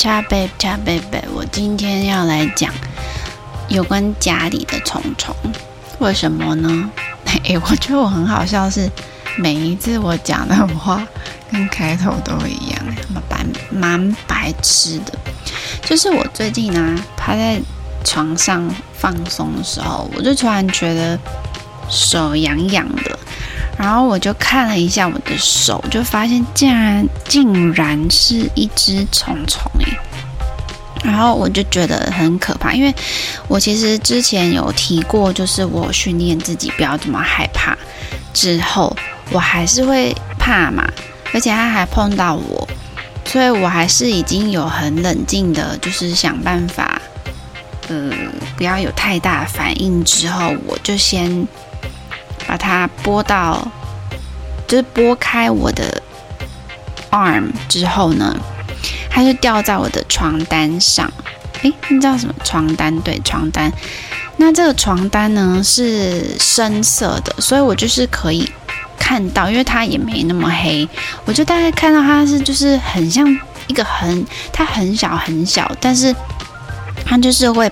恰贝恰贝贝，我今天要来讲有关家里的虫虫。为什么呢？哎，我觉得我很好笑，是每一次我讲的话跟开头都一样，蛮白蛮白痴的。就是我最近呢、啊，趴在床上放松的时候，我就突然觉得手痒痒的。然后我就看了一下我的手，就发现竟然竟然是一只虫虫诶！然后我就觉得很可怕，因为我其实之前有提过，就是我训练自己不要这么害怕，之后我还是会怕嘛，而且他还碰到我，所以我还是已经有很冷静的，就是想办法，呃，不要有太大反应。之后我就先。把它拨到，就是拨开我的 arm 之后呢，它就掉在我的床单上。诶，你知道什么床单？对，床单。那这个床单呢是深色的，所以我就是可以看到，因为它也没那么黑，我就大概看到它是就是很像一个很，它很小很小，但是它就是会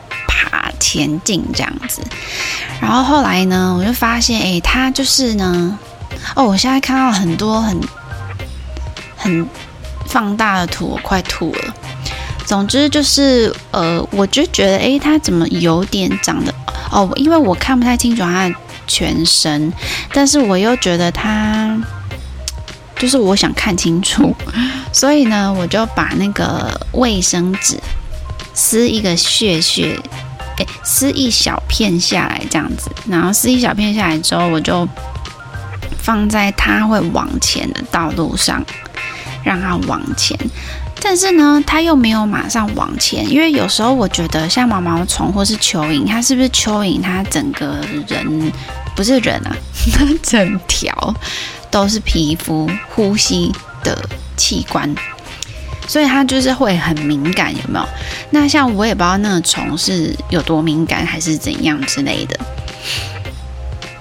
前进这样子。然后后来呢，我就发现，哎，他就是呢，哦，我现在看到很多很很放大的图，我快吐了。总之就是，呃，我就觉得，哎，他怎么有点长得，哦，因为我看不太清楚他的全身，但是我又觉得他，就是我想看清楚，所以呢，我就把那个卫生纸撕一个屑屑。诶，撕一小片下来，这样子，然后撕一小片下来之后，我就放在它会往前的道路上，让它往前。但是呢，它又没有马上往前，因为有时候我觉得像毛毛虫或是蚯蚓，它是不是蚯蚓？它整个人不是人啊，它 整条都是皮肤、呼吸的器官。所以它就是会很敏感，有没有？那像我也不知道那个虫是有多敏感，还是怎样之类的。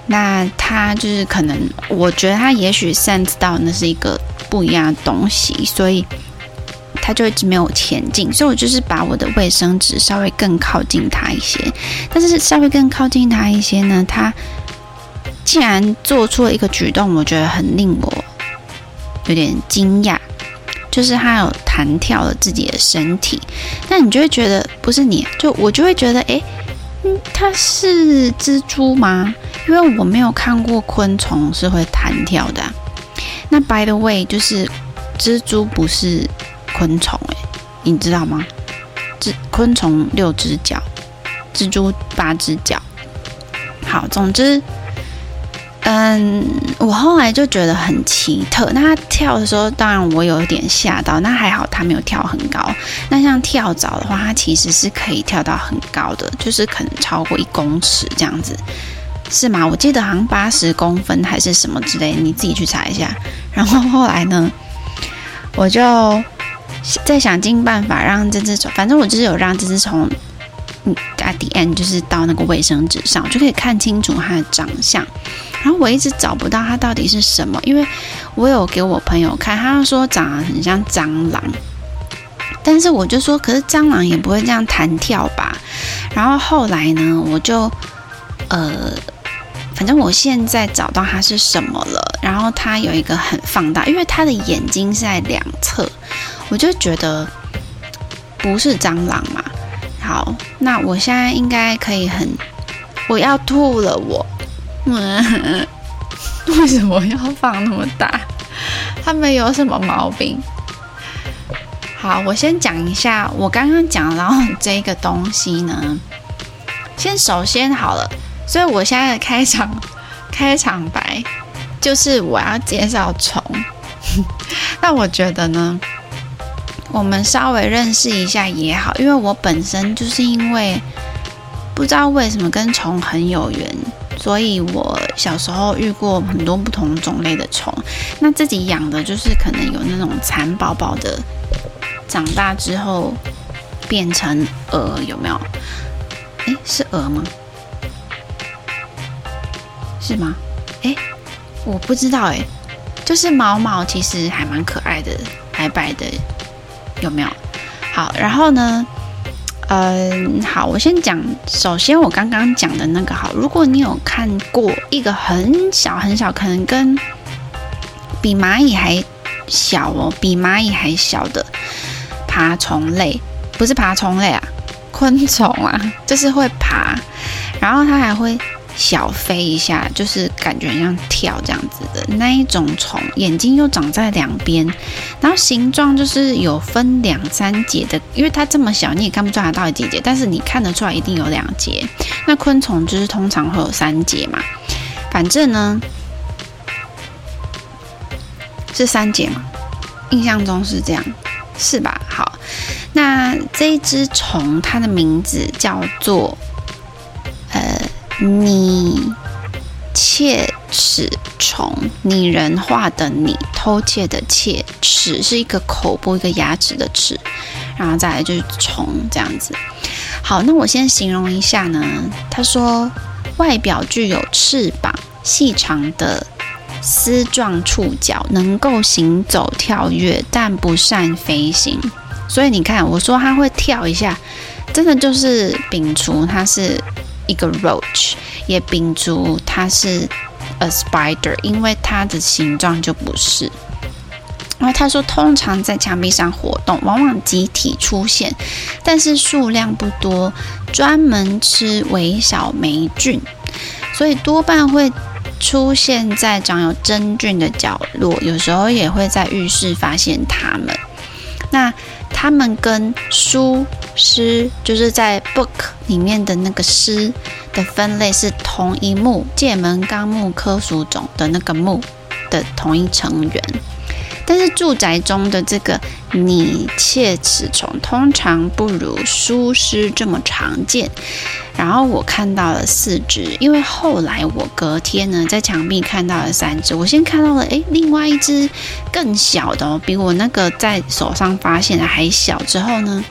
那它就是可能，我觉得它也许 sense 到那是一个不一样的东西，所以它就一直没有前进。所以我就是把我的卫生纸稍微更靠近它一些，但是稍微更靠近它一些呢，它竟然做出了一个举动，我觉得很令我有点惊讶。就是它有弹跳了自己的身体，那你就会觉得不是你，就我就会觉得，诶，嗯，它是蜘蛛吗？因为我没有看过昆虫是会弹跳的啊。那 by the way，就是蜘蛛不是昆虫，诶，你知道吗？蜘昆虫六只脚，蜘蛛八只脚。好，总之。嗯，我后来就觉得很奇特。那他跳的时候，当然我有点吓到。那还好他没有跳很高。那像跳蚤的话，它其实是可以跳到很高的，就是可能超过一公尺这样子，是吗？我记得好像八十公分还是什么之类，你自己去查一下。然后后来呢，我就在想尽办法让这只虫，反正我就是有让这只虫，嗯，at the end 就是到那个卫生纸上，就可以看清楚它的长相。然后我一直找不到它到底是什么，因为我有给我朋友看，他说长得很像蟑螂，但是我就说，可是蟑螂也不会这样弹跳吧？然后后来呢，我就呃，反正我现在找到它是什么了，然后它有一个很放大，因为它的眼睛是在两侧，我就觉得不是蟑螂嘛。好，那我现在应该可以很，我要吐了我。嗯，为什么要放那么大？他们有什么毛病？好，我先讲一下我刚刚讲，然后这个东西呢，先首先好了，所以我现在的开场 开场白就是我要介绍虫。那我觉得呢，我们稍微认识一下也好，因为我本身就是因为不知道为什么跟虫很有缘。所以我小时候遇过很多不同种类的虫，那自己养的就是可能有那种蚕宝宝的，长大之后变成蛾，有没有？诶，是蛾吗？是吗？诶，我不知道诶，就是毛毛其实还蛮可爱的，白白的，有没有？好，然后呢，嗯，好，我先讲，首先我刚刚讲的那个好，如果你有看过一个很小很小，可能跟比蚂蚁还小哦，比蚂蚁还小的爬虫类，不是爬虫类啊，昆虫啊，就是会爬，然后它还会。小飞一下，就是感觉像跳这样子的那一种虫，眼睛又长在两边，然后形状就是有分两三节的，因为它这么小，你也看不出来到底几节，但是你看得出来一定有两节。那昆虫就是通常会有三节嘛，反正呢是三节嘛，印象中是这样，是吧？好，那这一只虫它的名字叫做呃。拟窃齿虫，拟人化的拟，偷窃的窃，齿是一个口部一个牙齿的齿，然后再来就是虫这样子。好，那我先形容一下呢。他说，外表具有翅膀，细长的丝状触角，能够行走跳跃，但不善飞行。所以你看，我说它会跳一下，真的就是摒除它是。一个 roach 也摒除它是 a spider，因为它的形状就不是。然后他说，通常在墙壁上活动，往往集体出现，但是数量不多，专门吃微小霉菌，所以多半会出现在长有真菌的角落，有时候也会在浴室发现它们。那他们跟书诗就是在 book 里面的那个诗的分类是同一目界门纲目科属种的那个目的同一成员，但是住宅中的这个拟窃齿虫通常不如书诗这么常见。然后我看到了四只，因为后来我隔天呢在墙壁看到了三只。我先看到了，诶，另外一只更小的哦，比我那个在手上发现的还小。之后呢，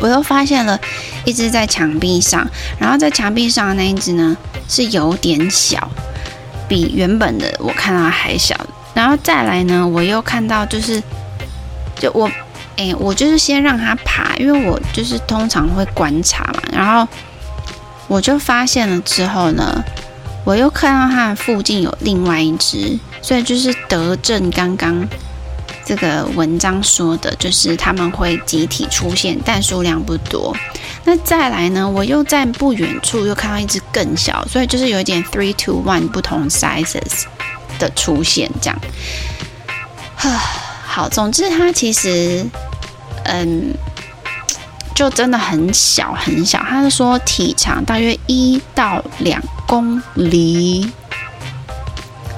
我又发现了一只在墙壁上，然后在墙壁上的那一只呢是有点小，比原本的我看到还小。然后再来呢，我又看到就是，就我，诶，我就是先让它爬，因为我就是通常会观察嘛，然后。我就发现了之后呢，我又看到它附近有另外一只，所以就是德正刚刚这个文章说的，就是他们会集体出现，但数量不多。那再来呢，我又在不远处又看到一只更小，所以就是有一点 three to one 不同 sizes 的出现，这样。好，总之它其实，嗯。就真的很小很小，他是说体长大约一到两公里，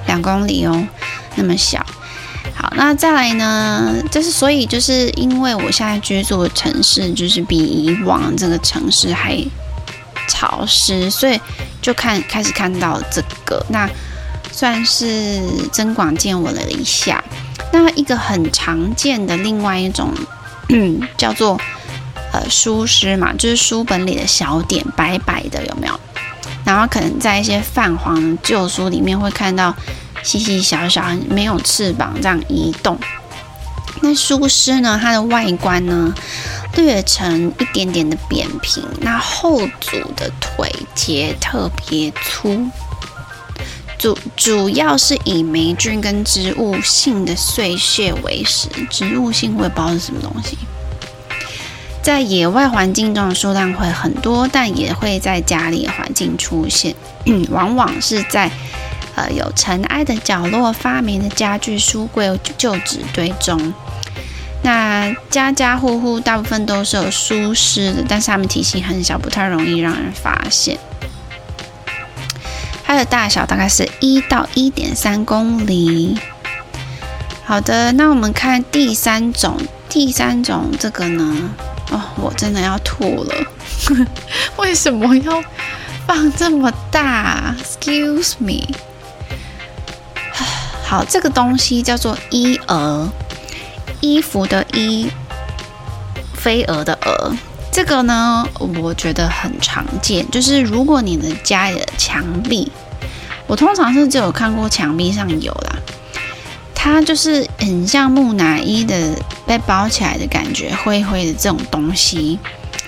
两公里哦，那么小。好，那再来呢？就是所以就是因为我现在居住的城市就是比以往这个城市还潮湿，所以就看开始看到这个，那算是增广见闻了一下。那一个很常见的另外一种，叫做。呃，书诗嘛，就是书本里的小点，白白的，有没有？然后可能在一些泛黄旧书里面会看到细细小小、没有翅膀这样移动。那书诗呢，它的外观呢，略呈一点点的扁平，那后足的腿节特别粗，主主要是以霉菌跟植物性的碎屑为食。植物性我也不知道是什么东西。在野外环境中的数量会很多，但也会在家里环境出现，往往是在呃有尘埃的角落、发霉的家具、书柜、旧纸堆中。那家家户户大部分都是有书诗的，但是它们体型很小，不太容易让人发现。它的大小大概是一到一点三公里。好的，那我们看第三种，第三种这个呢？哦，我真的要吐了！为什么要放这么大？Excuse me。好，这个东西叫做衣蛾，衣服的衣，飞蛾的蛾。这个呢，我觉得很常见。就是如果你的家里的墙壁，我通常是只有看过墙壁上有啦，它就是很像木乃伊的。被包起来的感觉，灰灰的这种东西。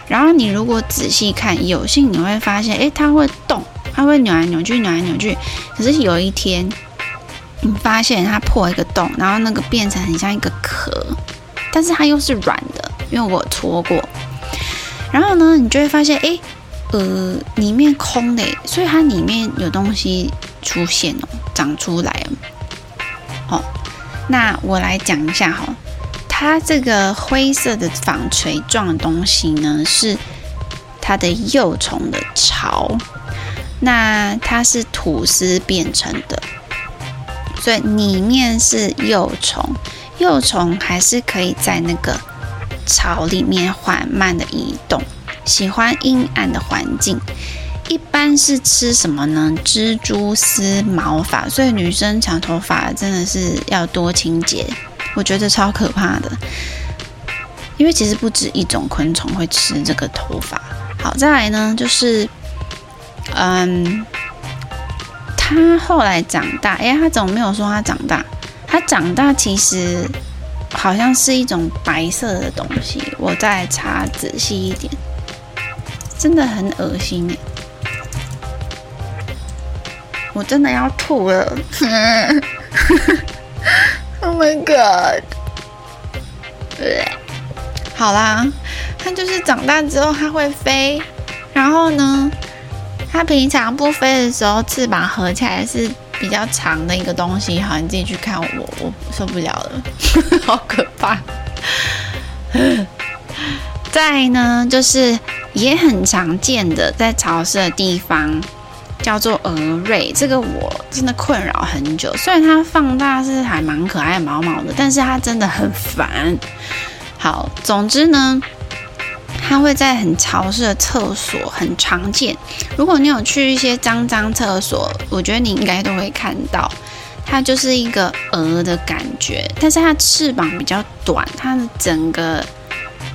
然后你如果仔细看，有幸你会发现，诶，它会动，它会扭来扭去，扭来扭去。可是有一天，你发现它破一个洞，然后那个变成很像一个壳，但是它又是软的，因为我搓过。然后呢，你就会发现，诶，呃，里面空的，所以它里面有东西出现哦，长出来了。哦，那我来讲一下哈、哦，它这个灰色的纺锤状的东西呢，是它的幼虫的巢，那它是吐丝变成的，所以里面是幼虫，幼虫还是可以在那个巢里面缓慢的移动，喜欢阴暗的环境。一般是吃什么呢？蜘蛛丝毛发，所以女生长头发真的是要多清洁，我觉得超可怕的。因为其实不止一种昆虫会吃这个头发。好，再来呢，就是，嗯，它后来长大，哎，它怎么没有说它长大？它长大其实好像是一种白色的东西，我再查仔细一点，真的很恶心。我真的要吐了！Oh my god！好啦，它就是长大之后它会飞，然后呢，它平常不飞的时候，翅膀合起来是比较长的一个东西。好，你自己去看我，我受不了了，好可怕。再呢，就是也很常见的，在潮湿的地方。叫做蛾蚋，这个我真的困扰很久。虽然它放大是还蛮可爱、毛毛的，但是它真的很烦。好，总之呢，它会在很潮湿的厕所很常见。如果你有去一些脏脏厕所，我觉得你应该都会看到，它就是一个鹅的感觉，但是它翅膀比较短，它的整个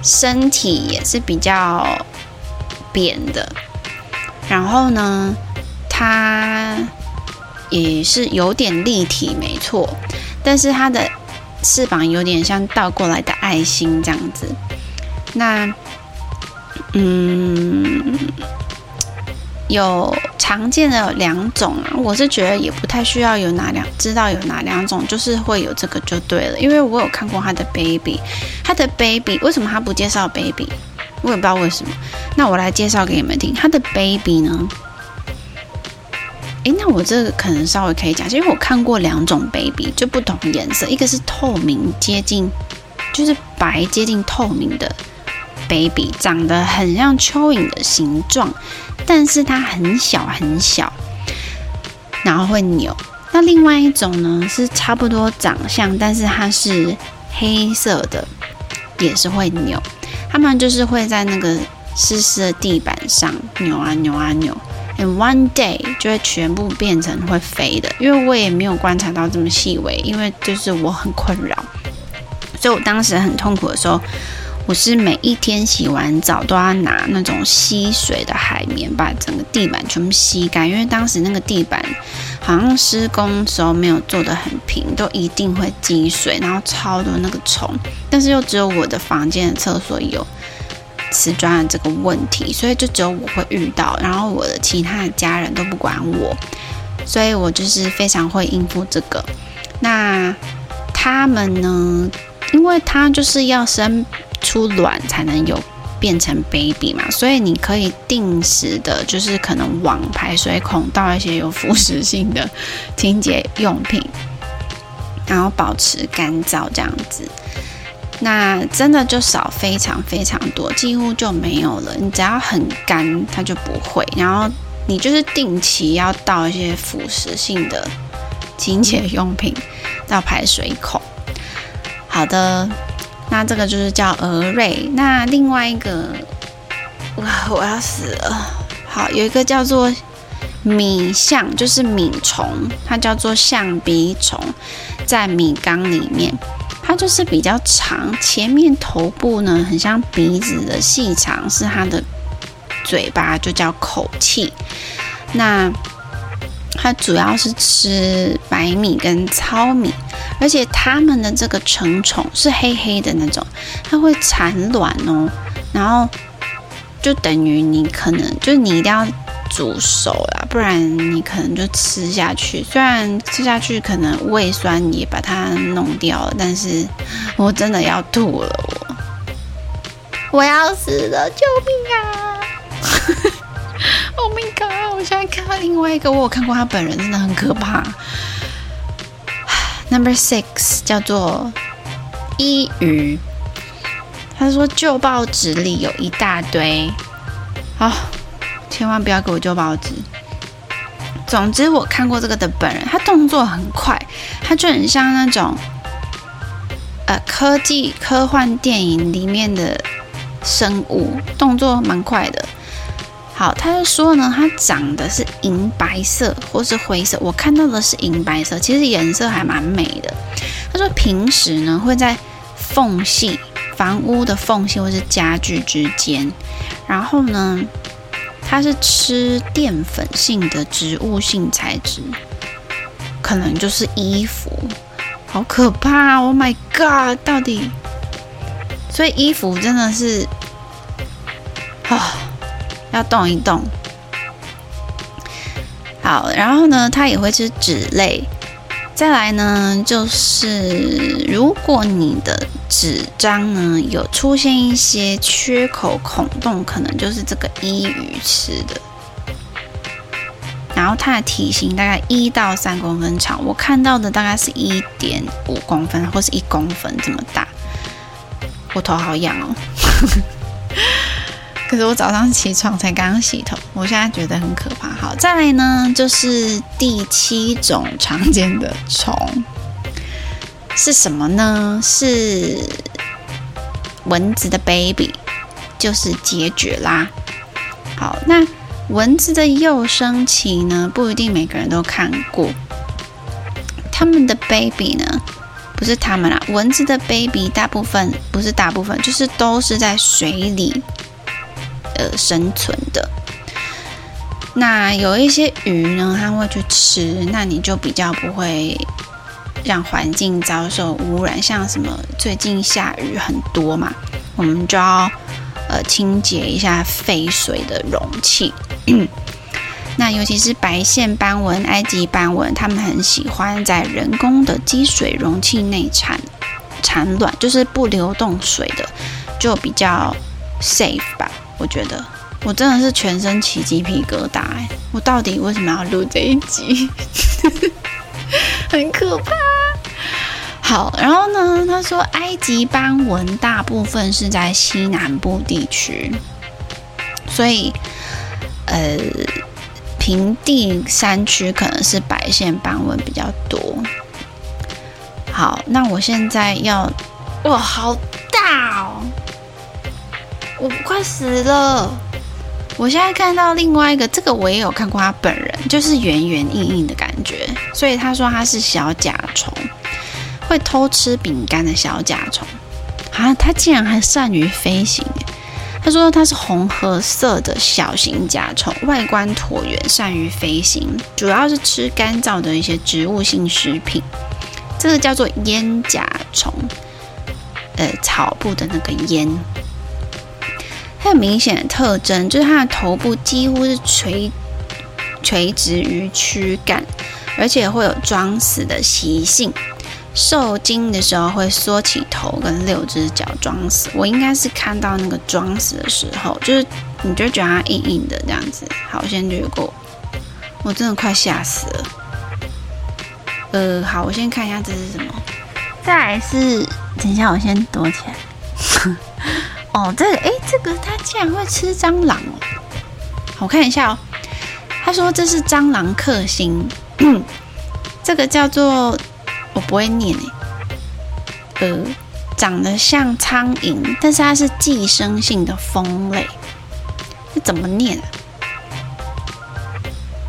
身体也是比较扁的。然后呢，它也是有点立体，没错，但是它的翅膀有点像倒过来的爱心这样子。那，嗯，有常见的两种啊，我是觉得也不太需要有哪两，知道有哪两种，就是会有这个就对了。因为我有看过他的 baby，他的 baby 为什么他不介绍 baby？我也不知道为什么。那我来介绍给你们听，他的 baby 呢？诶，那我这个可能稍微可以讲，因为我看过两种 baby，就不同颜色，一个是透明接近，就是白接近透明的 baby，长得很像蚯蚓的形状，但是它很小很小，然后会扭。那另外一种呢，是差不多长相，但是它是黑色的，也是会扭。它们就是会在那个湿湿的地板上扭啊扭啊扭。And one day 就会全部变成会飞的，因为我也没有观察到这么细微，因为就是我很困扰，所以我当时很痛苦的时候，我是每一天洗完澡都要拿那种吸水的海绵把整个地板全部吸干，因为当时那个地板好像施工时候没有做得很平，都一定会积水，然后超多那个虫，但是又只有我的房间的厕所有。瓷砖的这个问题，所以就只有我会遇到，然后我的其他的家人都不管我，所以我就是非常会应付这个。那他们呢？因为他就是要生出卵才能有变成 baby 嘛，所以你可以定时的，就是可能往排水孔倒一些有腐蚀性的清洁用品，然后保持干燥这样子。那真的就少非常非常多，几乎就没有了。你只要很干，它就不会。然后你就是定期要倒一些腐蚀性的清洁用品到排水孔。好的，那这个就是叫蛾蚋。那另外一个，哇，我要死了。好，有一个叫做米象，就是米虫，它叫做象鼻虫，在米缸里面。它就是比较长，前面头部呢很像鼻子的细长，是它的嘴巴，就叫口器。那它主要是吃白米跟糙米，而且它们的这个成虫是黑黑的那种，它会产卵哦，然后就等于你可能就是你一定要煮熟啦，不然你可能就吃下去。虽然吃下去可能胃酸也把它弄掉了，但是我真的要吐了，我我要死了，救命啊！Oh my god！我现在看到另外一个，我有看过他本人，真的很可怕。Number six 叫做一鱼，他说旧报纸里有一大堆，好、哦，千万不要给我旧报纸。总之我看过这个的本人，他动作很快，他就很像那种呃科技科幻电影里面的生物，动作蛮快的。好，他就说呢，它长的是银白色或是灰色，我看到的是银白色，其实颜色还蛮美的。他说平时呢会在缝隙、房屋的缝隙或是家具之间，然后呢，它是吃淀粉性的植物性材质，可能就是衣服，好可怕！Oh my god，到底，所以衣服真的是啊。要动一动，好，然后呢，它也会吃纸类。再来呢，就是如果你的纸张呢有出现一些缺口孔洞，可能就是这个伊鱼吃的。然后它的体型大概一到三公分长，我看到的大概是一点五公分或是一公分这么大。我头好痒哦。可是我早上起床才刚刚洗头，我现在觉得很可怕。好，再来呢，就是第七种常见的虫是什么呢？是蚊子的 baby，就是孑孓啦。好，那蚊子的幼生期呢，不一定每个人都看过。他们的 baby 呢，不是他们啦，蚊子的 baby 大部分不是大部分，就是都是在水里。呃，生存的。那有一些鱼呢，它会去吃，那你就比较不会让环境遭受污染。像什么最近下雨很多嘛，我们就要呃清洁一下废水的容器。那尤其是白线斑纹、埃及斑纹，它们很喜欢在人工的积水容器内产产卵，就是不流动水的，就比较 safe 吧。我觉得我真的是全身起鸡皮疙瘩哎！我到底为什么要录这一集？很可怕。好，然后呢，他说埃及斑纹大部分是在西南部地区，所以呃，平地山区可能是白线斑纹比较多。好，那我现在要，哇，好大哦！我快死了！我现在看到另外一个，这个我也有看过他本人，就是圆圆硬硬的感觉，所以他说他是小甲虫，会偷吃饼干的小甲虫啊！他竟然还善于飞行！他说他是红褐色的小型甲虫，外观椭圆，善于飞行，主要是吃干燥的一些植物性食品。这个叫做烟甲虫，呃，草部的那个烟。它有明显的特征，就是它的头部几乎是垂垂直于躯干，而且会有装死的习性。受惊的时候会缩起头跟六只脚装死。我应该是看到那个装死的时候，就是你就觉得它硬硬的这样子。好，我先略过。我真的快吓死了。呃，好，我先看一下这是什么。再来是，等一下，我先躲起来。哦，这个，哎，这个它竟然会吃蟑螂哦！我看一下哦，他说这是蟑螂克星，这个叫做我不会念哎，呃，长得像苍蝇，但是它是寄生性的蜂类，这怎么念啊？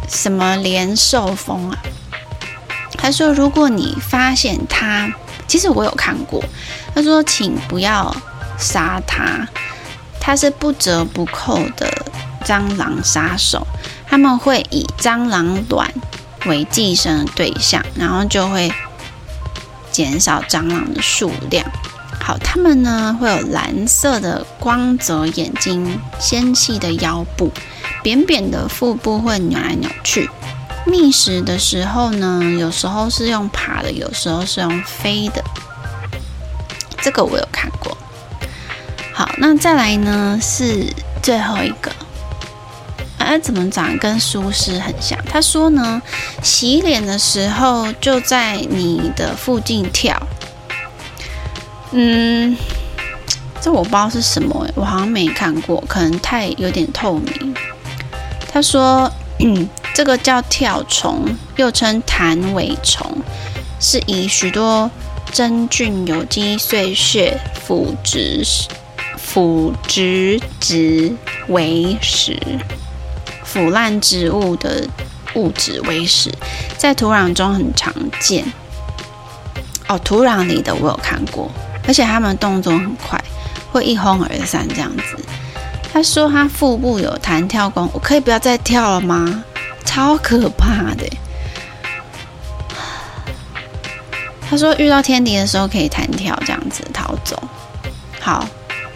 什么连兽蜂啊？他说如果你发现它，其实我有看过，他说请不要。杀它，它是不折不扣的蟑螂杀手。他们会以蟑螂卵为寄生的对象，然后就会减少蟑螂的数量。好，它们呢会有蓝色的光泽眼睛，纤细的腰部，扁扁的腹部会扭来扭去。觅食的时候呢，有时候是用爬的，有时候是用飞的。这个我有看过。那再来呢是最后一个。哎，怎么长跟苏轼很像？他说呢，洗脸的时候就在你的附近跳。嗯，这我不知道是什么，我好像没看过，可能太有点透明。他说，嗯，这个叫跳虫，又称弹尾虫，是以许多真菌、有机碎屑、腐殖腐殖质为食。腐烂植物的物质为食，在土壤中很常见。哦，土壤里的我有看过，而且它们动作很快，会一哄而散这样子。他说他腹部有弹跳功，我可以不要再跳了吗？超可怕的。他说遇到天敌的时候可以弹跳这样子逃走。好，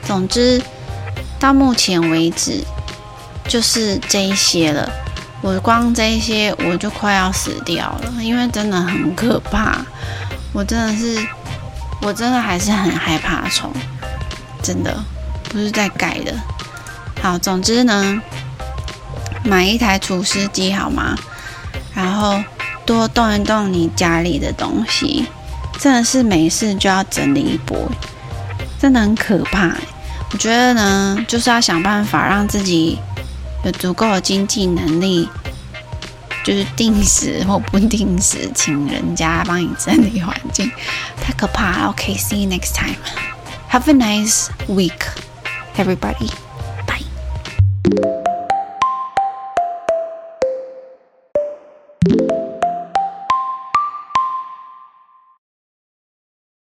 总之到目前为止。就是这一些了，我光这一些我就快要死掉了，因为真的很可怕。我真的是，我真的还是很害怕虫，真的不是在盖的。好，总之呢，买一台除湿机好吗？然后多动一动你家里的东西，真的是没事就要整理一波，真的很可怕。我觉得呢，就是要想办法让自己。有足够的经济能力，就是定时或不定时请人家帮你整理环境，太可怕了。OK，see you next time. Have a nice week, everybody.